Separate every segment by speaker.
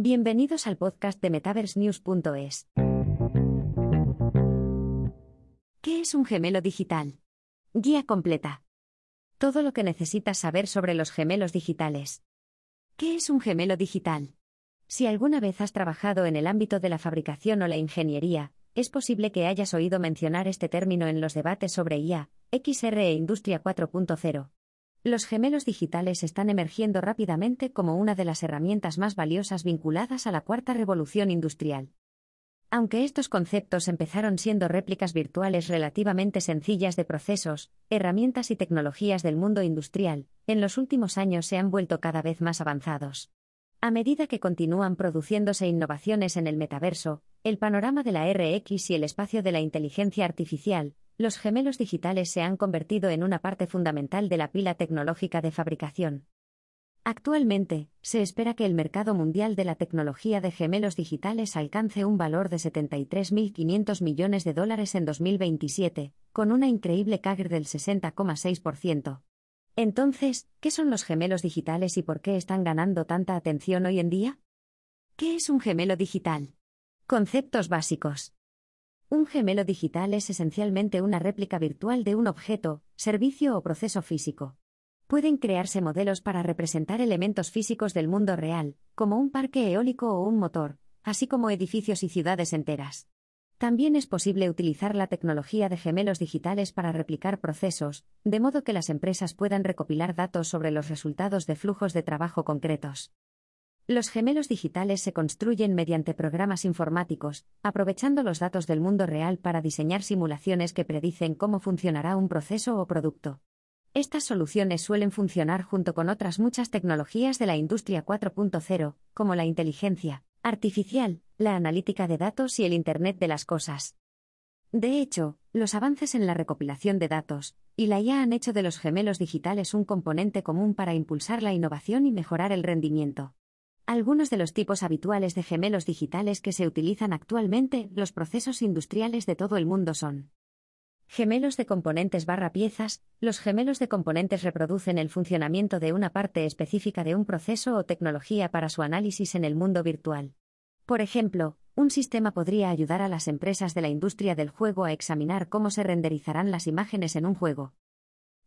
Speaker 1: Bienvenidos al podcast de MetaverseNews.es. ¿Qué es un gemelo digital? Guía completa. Todo lo que necesitas saber sobre los gemelos digitales. ¿Qué es un gemelo digital? Si alguna vez has trabajado en el ámbito de la fabricación o la ingeniería, es posible que hayas oído mencionar este término en los debates sobre IA, XR e Industria 4.0. Los gemelos digitales están emergiendo rápidamente como una de las herramientas más valiosas vinculadas a la cuarta revolución industrial. Aunque estos conceptos empezaron siendo réplicas virtuales relativamente sencillas de procesos, herramientas y tecnologías del mundo industrial, en los últimos años se han vuelto cada vez más avanzados. A medida que continúan produciéndose innovaciones en el metaverso, el panorama de la RX y el espacio de la inteligencia artificial, los gemelos digitales se han convertido en una parte fundamental de la pila tecnológica de fabricación. Actualmente, se espera que el mercado mundial de la tecnología de gemelos digitales alcance un valor de 73.500 millones de dólares en 2027, con una increíble CAGR del 60,6%. Entonces, ¿qué son los gemelos digitales y por qué están ganando tanta atención hoy en día? ¿Qué es un gemelo digital? Conceptos básicos. Un gemelo digital es esencialmente una réplica virtual de un objeto, servicio o proceso físico. Pueden crearse modelos para representar elementos físicos del mundo real, como un parque eólico o un motor, así como edificios y ciudades enteras. También es posible utilizar la tecnología de gemelos digitales para replicar procesos, de modo que las empresas puedan recopilar datos sobre los resultados de flujos de trabajo concretos. Los gemelos digitales se construyen mediante programas informáticos, aprovechando los datos del mundo real para diseñar simulaciones que predicen cómo funcionará un proceso o producto. Estas soluciones suelen funcionar junto con otras muchas tecnologías de la industria 4.0, como la inteligencia artificial, la analítica de datos y el Internet de las Cosas. De hecho, los avances en la recopilación de datos y la IA han hecho de los gemelos digitales un componente común para impulsar la innovación y mejorar el rendimiento. Algunos de los tipos habituales de gemelos digitales que se utilizan actualmente, los procesos industriales de todo el mundo son Gemelos de componentes barra piezas, los gemelos de componentes reproducen el funcionamiento de una parte específica de un proceso o tecnología para su análisis en el mundo virtual. Por ejemplo, un sistema podría ayudar a las empresas de la industria del juego a examinar cómo se renderizarán las imágenes en un juego.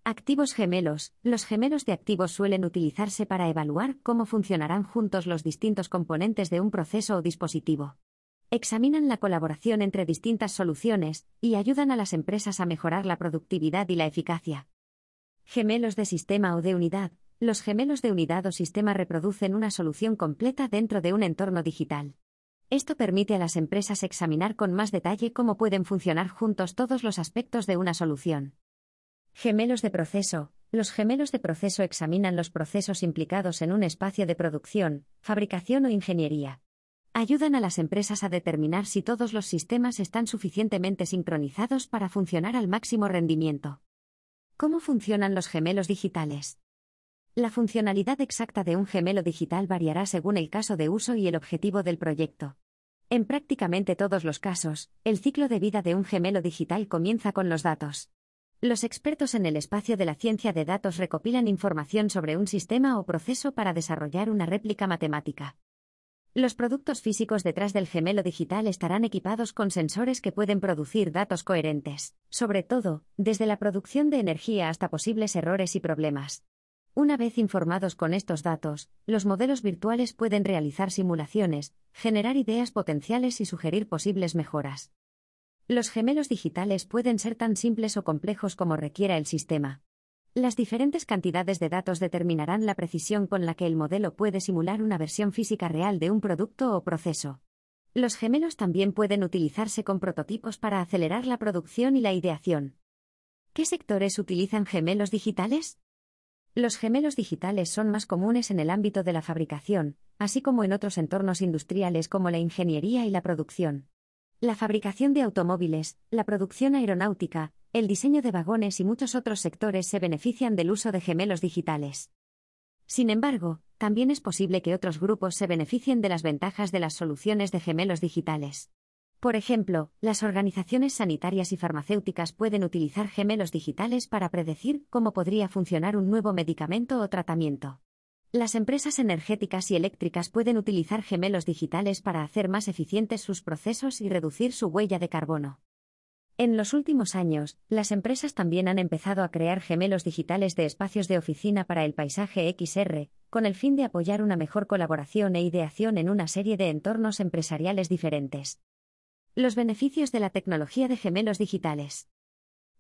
Speaker 1: Activos gemelos. Los gemelos de activos suelen utilizarse para evaluar cómo funcionarán juntos los distintos componentes de un proceso o dispositivo. Examinan la colaboración entre distintas soluciones y ayudan a las empresas a mejorar la productividad y la eficacia. Gemelos de sistema o de unidad. Los gemelos de unidad o sistema reproducen una solución completa dentro de un entorno digital. Esto permite a las empresas examinar con más detalle cómo pueden funcionar juntos todos los aspectos de una solución. Gemelos de proceso. Los gemelos de proceso examinan los procesos implicados en un espacio de producción, fabricación o ingeniería. Ayudan a las empresas a determinar si todos los sistemas están suficientemente sincronizados para funcionar al máximo rendimiento. ¿Cómo funcionan los gemelos digitales? La funcionalidad exacta de un gemelo digital variará según el caso de uso y el objetivo del proyecto. En prácticamente todos los casos, el ciclo de vida de un gemelo digital comienza con los datos. Los expertos en el espacio de la ciencia de datos recopilan información sobre un sistema o proceso para desarrollar una réplica matemática. Los productos físicos detrás del gemelo digital estarán equipados con sensores que pueden producir datos coherentes, sobre todo, desde la producción de energía hasta posibles errores y problemas. Una vez informados con estos datos, los modelos virtuales pueden realizar simulaciones, generar ideas potenciales y sugerir posibles mejoras. Los gemelos digitales pueden ser tan simples o complejos como requiera el sistema. Las diferentes cantidades de datos determinarán la precisión con la que el modelo puede simular una versión física real de un producto o proceso. Los gemelos también pueden utilizarse con prototipos para acelerar la producción y la ideación. ¿Qué sectores utilizan gemelos digitales? Los gemelos digitales son más comunes en el ámbito de la fabricación, así como en otros entornos industriales como la ingeniería y la producción. La fabricación de automóviles, la producción aeronáutica, el diseño de vagones y muchos otros sectores se benefician del uso de gemelos digitales. Sin embargo, también es posible que otros grupos se beneficien de las ventajas de las soluciones de gemelos digitales. Por ejemplo, las organizaciones sanitarias y farmacéuticas pueden utilizar gemelos digitales para predecir cómo podría funcionar un nuevo medicamento o tratamiento. Las empresas energéticas y eléctricas pueden utilizar gemelos digitales para hacer más eficientes sus procesos y reducir su huella de carbono. En los últimos años, las empresas también han empezado a crear gemelos digitales de espacios de oficina para el paisaje XR, con el fin de apoyar una mejor colaboración e ideación en una serie de entornos empresariales diferentes. Los beneficios de la tecnología de gemelos digitales.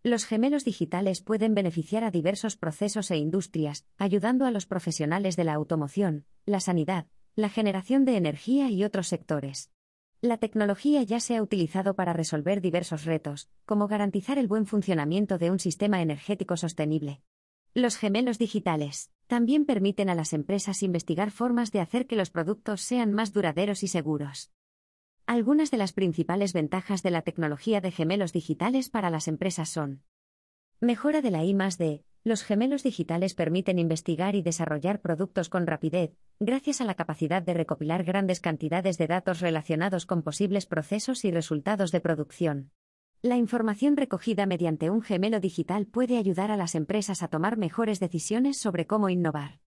Speaker 1: Los gemelos digitales pueden beneficiar a diversos procesos e industrias, ayudando a los profesionales de la automoción, la sanidad, la generación de energía y otros sectores. La tecnología ya se ha utilizado para resolver diversos retos, como garantizar el buen funcionamiento de un sistema energético sostenible. Los gemelos digitales también permiten a las empresas investigar formas de hacer que los productos sean más duraderos y seguros. Algunas de las principales ventajas de la tecnología de gemelos digitales para las empresas son mejora de la I D, los gemelos digitales permiten investigar y desarrollar productos con rapidez, gracias a la capacidad de recopilar grandes cantidades de datos relacionados con posibles procesos y resultados de producción. La información recogida mediante un gemelo digital puede ayudar a las empresas a tomar mejores decisiones sobre cómo innovar.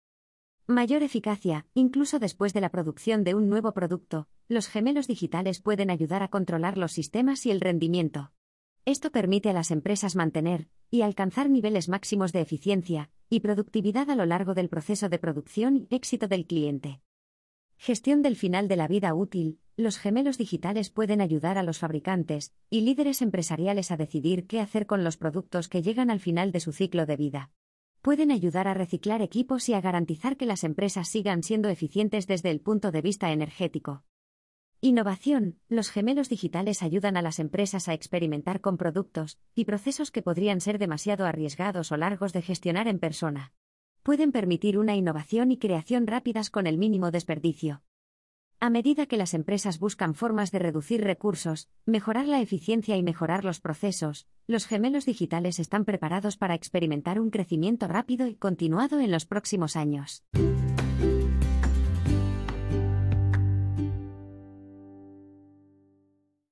Speaker 1: Mayor eficacia, incluso después de la producción de un nuevo producto, los gemelos digitales pueden ayudar a controlar los sistemas y el rendimiento. Esto permite a las empresas mantener y alcanzar niveles máximos de eficiencia y productividad a lo largo del proceso de producción y éxito del cliente. Gestión del final de la vida útil. Los gemelos digitales pueden ayudar a los fabricantes y líderes empresariales a decidir qué hacer con los productos que llegan al final de su ciclo de vida. Pueden ayudar a reciclar equipos y a garantizar que las empresas sigan siendo eficientes desde el punto de vista energético. Innovación. Los gemelos digitales ayudan a las empresas a experimentar con productos y procesos que podrían ser demasiado arriesgados o largos de gestionar en persona. Pueden permitir una innovación y creación rápidas con el mínimo desperdicio. A medida que las empresas buscan formas de reducir recursos, mejorar la eficiencia y mejorar los procesos, los gemelos digitales están preparados para experimentar un crecimiento rápido y continuado en los próximos años.